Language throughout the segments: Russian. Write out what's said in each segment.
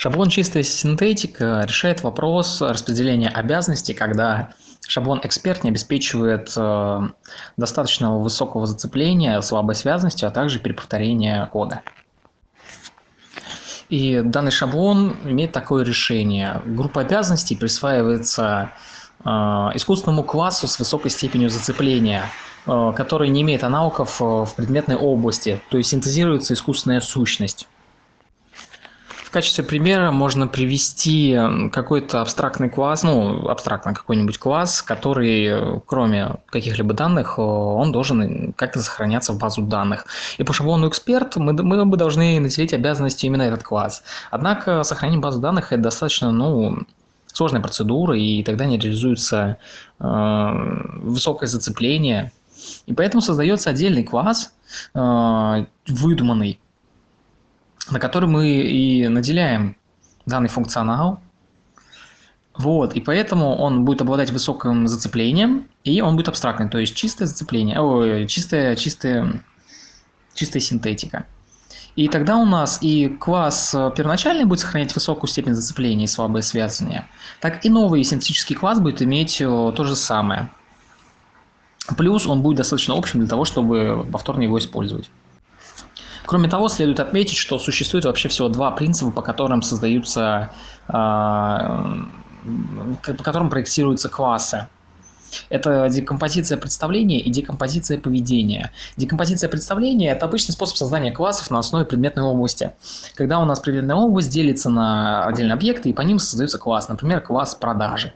Шаблон «Чистая синтетика» решает вопрос распределения обязанностей, когда шаблон «Эксперт» не обеспечивает э, достаточно высокого зацепления, слабой связности, а также переповторения кода. И данный шаблон имеет такое решение. Группа обязанностей присваивается э, искусственному классу с высокой степенью зацепления, э, который не имеет аналогов в предметной области, то есть синтезируется искусственная сущность. В качестве примера можно привести какой-то абстрактный класс, ну, абстрактно какой-нибудь класс, который, кроме каких-либо данных, он должен как-то сохраняться в базу данных. И по шаблону эксперт мы, мы бы должны наделить обязанностью именно этот класс. Однако сохранение базы данных – это достаточно, ну, сложная процедура, и тогда не реализуется э, высокое зацепление. И поэтому создается отдельный класс, э, выдуманный, на который мы и наделяем данный функционал. Вот, и поэтому он будет обладать высоким зацеплением, и он будет абстрактный, то есть чистое зацепление, ой, чистая, чистая, чистая синтетика. И тогда у нас и класс первоначальный будет сохранять высокую степень зацепления и слабое связывание, так и новый синтетический класс будет иметь э, то же самое. Плюс он будет достаточно общим для того, чтобы повторно его использовать. Кроме того, следует отметить, что существует вообще всего два принципа, по которым создаются, а, по которым проектируются классы. Это декомпозиция представления и декомпозиция поведения. Декомпозиция представления – это обычный способ создания классов на основе предметной области. Когда у нас предметная область делится на отдельные объекты, и по ним создается класс, например, класс продажи.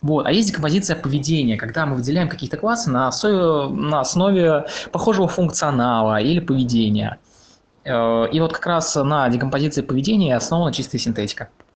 Вот. А есть декомпозиция поведения, когда мы выделяем какие-то классы на основе, на основе похожего функционала или поведения. Э, и вот как раз на декомпозиции поведения основана чистая синтетика.